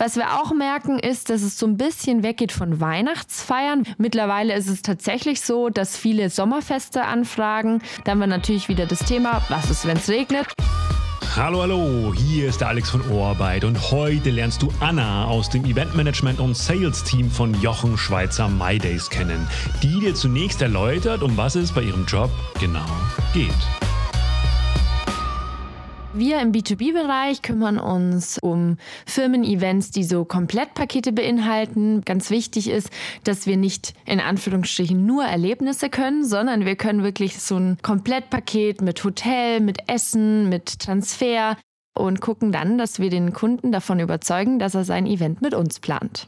Was wir auch merken, ist, dass es so ein bisschen weggeht von Weihnachtsfeiern. Mittlerweile ist es tatsächlich so, dass viele Sommerfeste anfragen. Dann haben wir natürlich wieder das Thema, was ist, wenn es regnet? Hallo, hallo, hier ist der Alex von Ohrarbeit und heute lernst du Anna aus dem Eventmanagement und Sales Team von Jochen Schweizer MyDays kennen, die dir zunächst erläutert, um was es bei ihrem Job genau geht. Wir im B2B-Bereich kümmern uns um Firmen-Events, die so Komplettpakete beinhalten. Ganz wichtig ist, dass wir nicht in Anführungsstrichen nur Erlebnisse können, sondern wir können wirklich so ein Komplettpaket mit Hotel, mit Essen, mit Transfer und gucken dann, dass wir den Kunden davon überzeugen, dass er sein Event mit uns plant.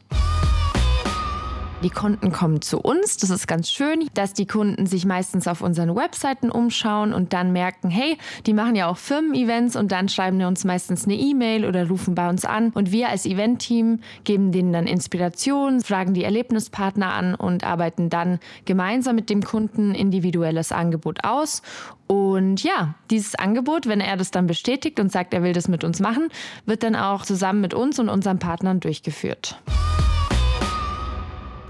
Die Kunden kommen zu uns. Das ist ganz schön, dass die Kunden sich meistens auf unseren Webseiten umschauen und dann merken, hey, die machen ja auch Firmen-Events und dann schreiben die uns meistens eine E-Mail oder rufen bei uns an. Und wir als Event-Team geben denen dann Inspiration, fragen die Erlebnispartner an und arbeiten dann gemeinsam mit dem Kunden individuelles Angebot aus. Und ja, dieses Angebot, wenn er das dann bestätigt und sagt, er will das mit uns machen, wird dann auch zusammen mit uns und unseren Partnern durchgeführt.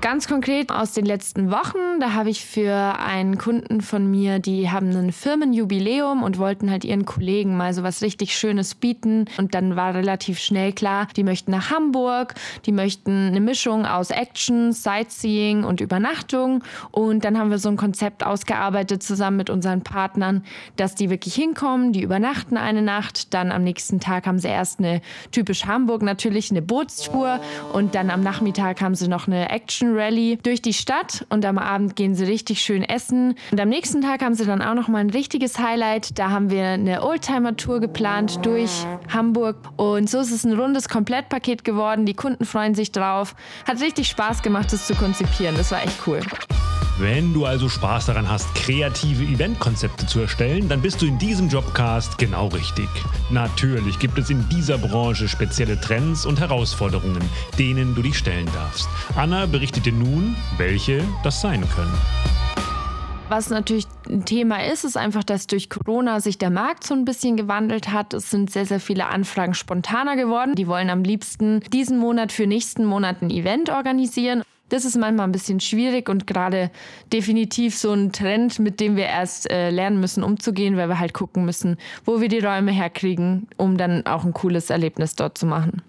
Ganz konkret aus den letzten Wochen, da habe ich für einen Kunden von mir, die haben ein Firmenjubiläum und wollten halt ihren Kollegen mal so was richtig Schönes bieten. Und dann war relativ schnell klar, die möchten nach Hamburg, die möchten eine Mischung aus Action, Sightseeing und Übernachtung. Und dann haben wir so ein Konzept ausgearbeitet zusammen mit unseren Partnern, dass die wirklich hinkommen, die übernachten eine Nacht, dann am nächsten Tag haben sie erst eine typisch Hamburg natürlich eine Bootstour und dann am Nachmittag haben sie noch eine Action Rally durch die Stadt und am Abend gehen sie richtig schön essen. Und am nächsten Tag haben sie dann auch noch mal ein richtiges Highlight. Da haben wir eine Oldtimer-Tour geplant durch Hamburg und so ist es ein rundes Komplettpaket geworden. Die Kunden freuen sich drauf. Hat richtig Spaß gemacht, das zu konzipieren. Das war echt cool. Wenn du also Spaß daran hast, kreative Eventkonzepte zu erstellen, dann bist du in diesem Jobcast genau richtig. Natürlich gibt es in dieser Branche spezielle Trends und Herausforderungen, denen du dich stellen darfst. Anna berichtet dir nun, welche das sein können. Was natürlich ein Thema ist, ist einfach, dass durch Corona sich der Markt so ein bisschen gewandelt hat. Es sind sehr, sehr viele Anfragen spontaner geworden. Die wollen am liebsten diesen Monat für nächsten Monat ein Event organisieren. Das ist manchmal ein bisschen schwierig und gerade definitiv so ein Trend, mit dem wir erst äh, lernen müssen, umzugehen, weil wir halt gucken müssen, wo wir die Räume herkriegen, um dann auch ein cooles Erlebnis dort zu machen.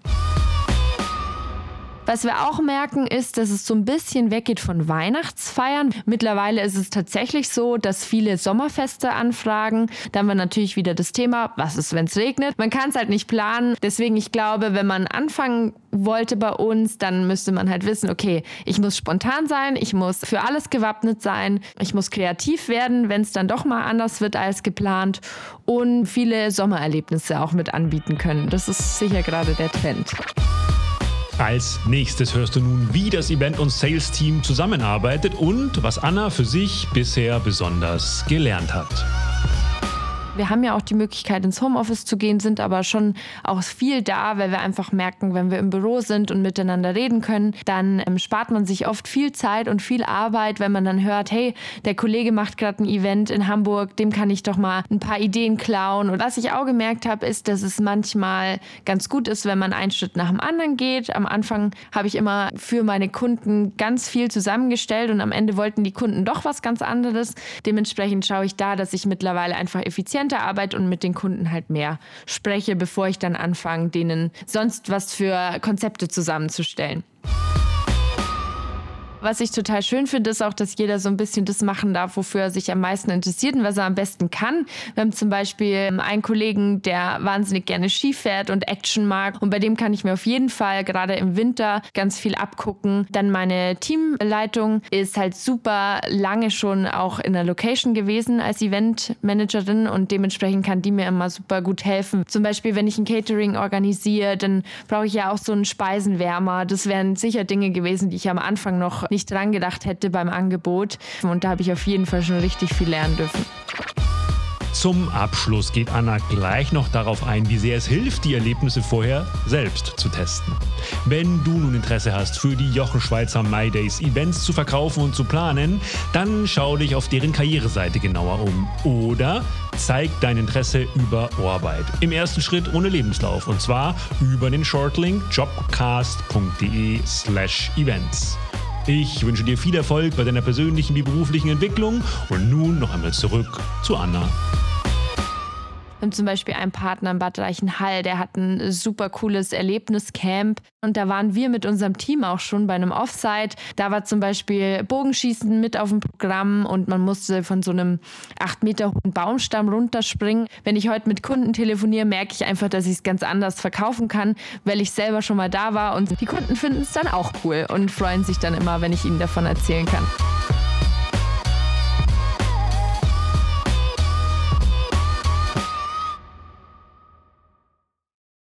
Was wir auch merken, ist, dass es so ein bisschen weggeht von Weihnachtsfeiern. Mittlerweile ist es tatsächlich so, dass viele Sommerfeste anfragen. Da haben wir natürlich wieder das Thema, was ist, wenn es regnet? Man kann es halt nicht planen. Deswegen, ich glaube, wenn man anfangen wollte bei uns, dann müsste man halt wissen, okay, ich muss spontan sein, ich muss für alles gewappnet sein, ich muss kreativ werden, wenn es dann doch mal anders wird als geplant und viele Sommererlebnisse auch mit anbieten können. Das ist sicher gerade der Trend. Als nächstes hörst du nun, wie das Event- und Sales-Team zusammenarbeitet und was Anna für sich bisher besonders gelernt hat. Wir haben ja auch die Möglichkeit, ins Homeoffice zu gehen, sind aber schon auch viel da, weil wir einfach merken, wenn wir im Büro sind und miteinander reden können, dann ähm, spart man sich oft viel Zeit und viel Arbeit, wenn man dann hört, hey, der Kollege macht gerade ein Event in Hamburg, dem kann ich doch mal ein paar Ideen klauen. Und was ich auch gemerkt habe, ist, dass es manchmal ganz gut ist, wenn man einen Schritt nach dem anderen geht. Am Anfang habe ich immer für meine Kunden ganz viel zusammengestellt und am Ende wollten die Kunden doch was ganz anderes. Dementsprechend schaue ich da, dass ich mittlerweile einfach effizient effizienter arbeite und mit den Kunden halt mehr spreche, bevor ich dann anfange, denen sonst was für Konzepte zusammenzustellen. Was ich total schön finde, ist auch, dass jeder so ein bisschen das machen darf, wofür er sich am meisten interessiert und was er am besten kann. Wir haben zum Beispiel einen Kollegen, der wahnsinnig gerne Ski fährt und Action mag. Und bei dem kann ich mir auf jeden Fall gerade im Winter ganz viel abgucken. Dann meine Teamleitung ist halt super lange schon auch in der Location gewesen als Eventmanagerin und dementsprechend kann die mir immer super gut helfen. Zum Beispiel, wenn ich ein Catering organisiere, dann brauche ich ja auch so einen Speisenwärmer. Das wären sicher Dinge gewesen, die ich am Anfang noch nicht dran gedacht hätte beim Angebot. Und da habe ich auf jeden Fall schon richtig viel lernen dürfen. Zum Abschluss geht Anna gleich noch darauf ein, wie sehr es hilft, die Erlebnisse vorher selbst zu testen. Wenn du nun Interesse hast, für die Jochen Schweizer My Days Events zu verkaufen und zu planen, dann schau dich auf deren Karriereseite genauer um. Oder Zeig dein Interesse über Arbeit. Im ersten Schritt ohne Lebenslauf und zwar über den Shortlink jobcast.de/slash events. Ich wünsche dir viel Erfolg bei deiner persönlichen wie beruflichen Entwicklung und nun noch einmal zurück zu Anna. Wir haben zum Beispiel einen Partner in Bad Reichenhall, der hat ein super cooles Erlebniscamp. Und da waren wir mit unserem Team auch schon bei einem Offsite. Da war zum Beispiel Bogenschießen mit auf dem Programm und man musste von so einem acht Meter hohen Baumstamm runterspringen. Wenn ich heute mit Kunden telefoniere, merke ich einfach, dass ich es ganz anders verkaufen kann, weil ich selber schon mal da war. Und die Kunden finden es dann auch cool und freuen sich dann immer, wenn ich ihnen davon erzählen kann.